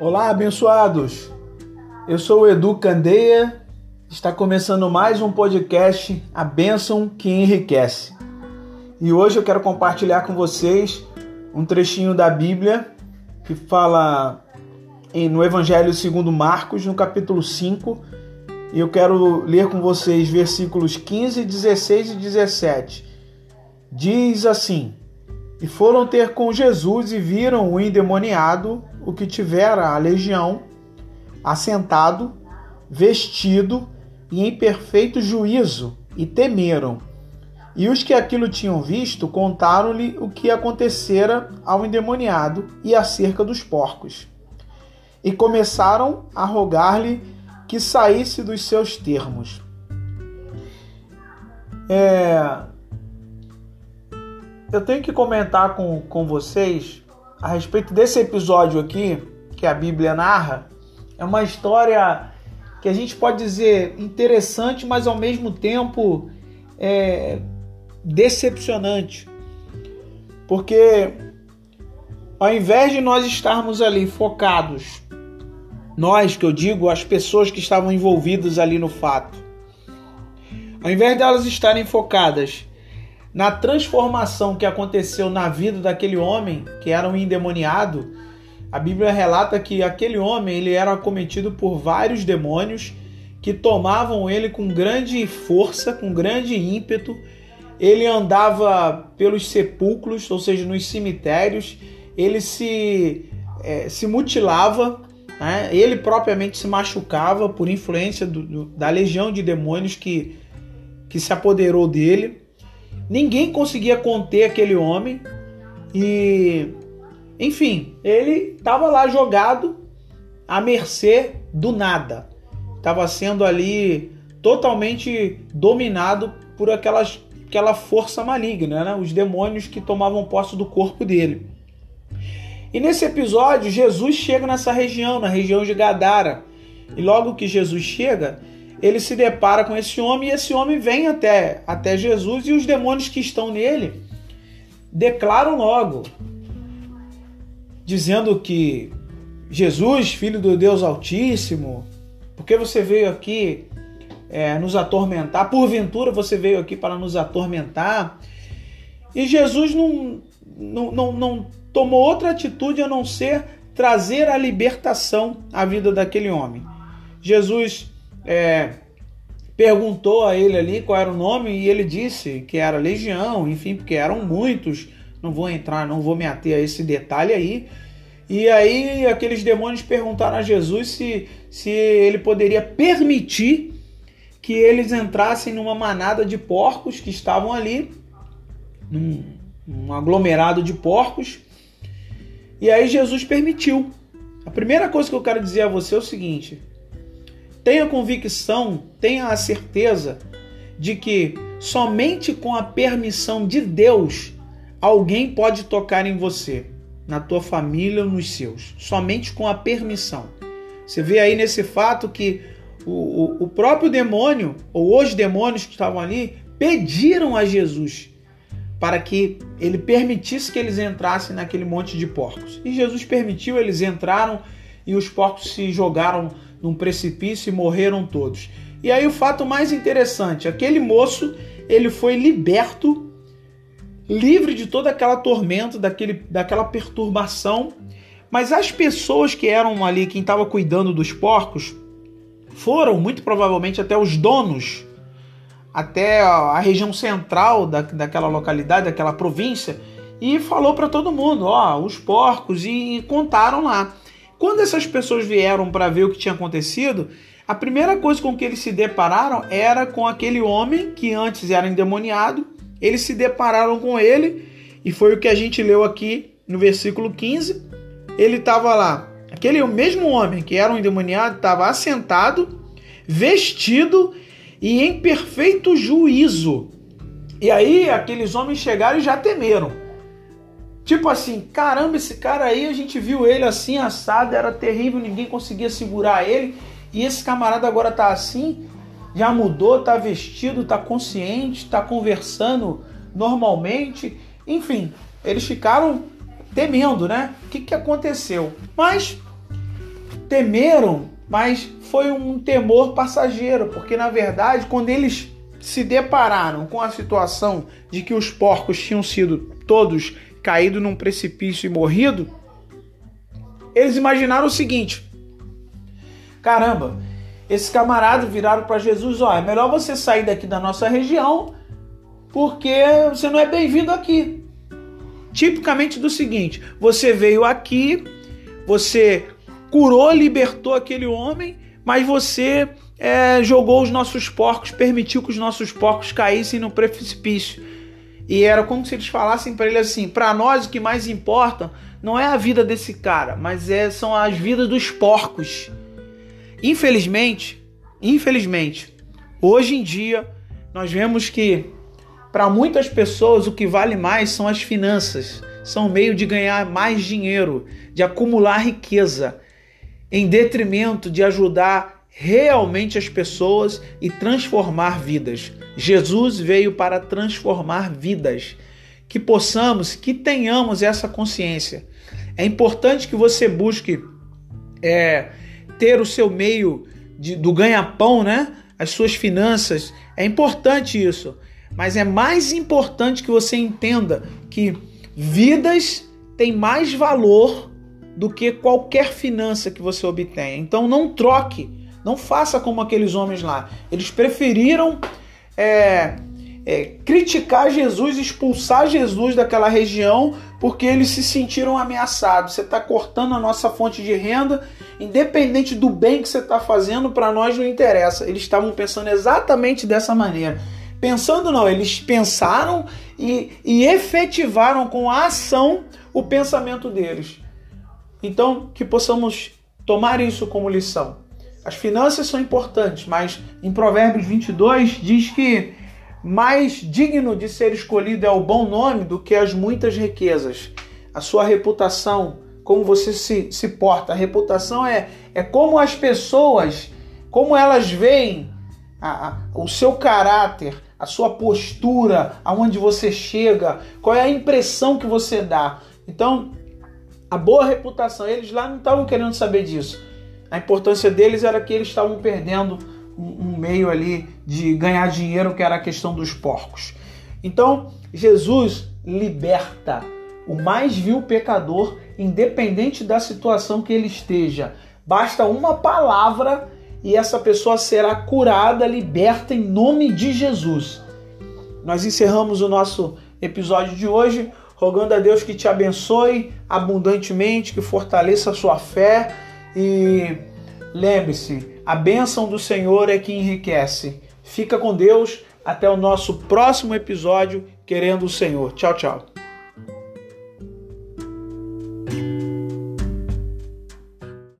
Olá, abençoados! Eu sou o Edu Candeia, está começando mais um podcast A Bênção que Enriquece. E hoje eu quero compartilhar com vocês um trechinho da Bíblia que fala no Evangelho segundo Marcos, no capítulo 5, e eu quero ler com vocês versículos 15, 16 e 17. Diz assim: E foram ter com Jesus e viram o endemoniado o que tivera a legião, assentado, vestido e em perfeito juízo, e temeram. E os que aquilo tinham visto contaram-lhe o que acontecera ao endemoniado e acerca dos porcos. E começaram a rogar-lhe que saísse dos seus termos. É... Eu tenho que comentar com, com vocês a respeito desse episódio aqui, que a Bíblia narra, é uma história que a gente pode dizer interessante, mas ao mesmo tempo é, decepcionante. Porque ao invés de nós estarmos ali focados, nós que eu digo, as pessoas que estavam envolvidas ali no fato, ao invés delas estarem focadas na transformação que aconteceu na vida daquele homem que era um endemoniado, a Bíblia relata que aquele homem ele era acometido por vários demônios que tomavam ele com grande força, com grande ímpeto. Ele andava pelos sepulcros, ou seja, nos cemitérios. Ele se, é, se mutilava, né? ele propriamente se machucava por influência do, do, da legião de demônios que, que se apoderou dele. Ninguém conseguia conter aquele homem e, enfim, ele estava lá jogado à mercê do nada. Estava sendo ali totalmente dominado por aquelas, aquela força maligna, né? os demônios que tomavam posse do corpo dele. E nesse episódio, Jesus chega nessa região, na região de Gadara. E logo que Jesus chega, ele se depara com esse homem e esse homem vem até, até Jesus e os demônios que estão nele declaram logo, dizendo que Jesus, filho do Deus Altíssimo, porque você veio aqui é, nos atormentar? Porventura você veio aqui para nos atormentar? E Jesus não, não, não, não tomou outra atitude a não ser trazer a libertação à vida daquele homem. Jesus é, perguntou a ele ali qual era o nome e ele disse que era Legião, enfim, porque eram muitos. Não vou entrar, não vou me ater a esse detalhe aí. E aí aqueles demônios perguntaram a Jesus se, se ele poderia permitir que eles entrassem numa manada de porcos que estavam ali, num, num aglomerado de porcos. E aí Jesus permitiu. A primeira coisa que eu quero dizer a você é o seguinte: Tenha convicção, tenha a certeza de que somente com a permissão de Deus alguém pode tocar em você, na tua família ou nos seus. Somente com a permissão. Você vê aí nesse fato que o, o, o próprio demônio, ou os demônios que estavam ali, pediram a Jesus para que ele permitisse que eles entrassem naquele monte de porcos. E Jesus permitiu, eles entraram e os porcos se jogaram num precipício e morreram todos. E aí o fato mais interessante, aquele moço, ele foi liberto, livre de toda aquela tormenta, daquele, daquela perturbação, mas as pessoas que eram ali, quem estava cuidando dos porcos, foram muito provavelmente até os donos, até a região central da, daquela localidade, daquela província, e falou para todo mundo, ó, os porcos, e, e contaram lá. Quando essas pessoas vieram para ver o que tinha acontecido, a primeira coisa com que eles se depararam era com aquele homem que antes era endemoniado. Eles se depararam com ele e foi o que a gente leu aqui no versículo 15. Ele estava lá, aquele mesmo homem que era um endemoniado, estava assentado, vestido e em perfeito juízo. E aí aqueles homens chegaram e já temeram. Tipo assim, caramba, esse cara aí, a gente viu ele assim, assado, era terrível, ninguém conseguia segurar ele. E esse camarada agora tá assim, já mudou, tá vestido, tá consciente, tá conversando normalmente. Enfim, eles ficaram temendo, né? O que, que aconteceu? Mas temeram, mas foi um temor passageiro, porque na verdade, quando eles se depararam com a situação de que os porcos tinham sido todos caídos num precipício e morrido, eles imaginaram o seguinte: caramba, esses camaradas viraram para Jesus: ó, é melhor você sair daqui da nossa região, porque você não é bem-vindo aqui. Tipicamente do seguinte: você veio aqui, você curou, libertou aquele homem, mas você é, jogou os nossos porcos, permitiu que os nossos porcos caíssem no precipício. E era como se eles falassem para ele assim: para nós o que mais importa não é a vida desse cara, mas é, são as vidas dos porcos. Infelizmente, infelizmente, hoje em dia nós vemos que para muitas pessoas o que vale mais são as finanças, são o meio de ganhar mais dinheiro, de acumular riqueza, em detrimento de ajudar realmente as pessoas e transformar vidas. Jesus veio para transformar vidas. Que possamos, que tenhamos essa consciência. É importante que você busque é, ter o seu meio de, do ganha-pão, né? As suas finanças. É importante isso. Mas é mais importante que você entenda que vidas têm mais valor do que qualquer finança que você obtenha. Então não troque, não faça como aqueles homens lá. Eles preferiram é, é, criticar Jesus, expulsar Jesus daquela região, porque eles se sentiram ameaçados. Você está cortando a nossa fonte de renda, independente do bem que você está fazendo, para nós não interessa. Eles estavam pensando exatamente dessa maneira. Pensando não, eles pensaram e, e efetivaram com a ação o pensamento deles. Então, que possamos tomar isso como lição. As finanças são importantes, mas em Provérbios 22 diz que mais digno de ser escolhido é o bom nome do que as muitas riquezas. A sua reputação, como você se, se porta. A reputação é, é como as pessoas, como elas veem a, a, o seu caráter, a sua postura, aonde você chega, qual é a impressão que você dá. Então, a boa reputação. Eles lá não estavam querendo saber disso. A importância deles era que eles estavam perdendo um, um meio ali de ganhar dinheiro, que era a questão dos porcos. Então, Jesus liberta o mais vil pecador, independente da situação que ele esteja. Basta uma palavra e essa pessoa será curada, liberta em nome de Jesus. Nós encerramos o nosso episódio de hoje rogando a Deus que te abençoe abundantemente, que fortaleça a sua fé e lembre-se, a bênção do Senhor é que enriquece. Fica com Deus, até o nosso próximo episódio, querendo o Senhor. Tchau, tchau.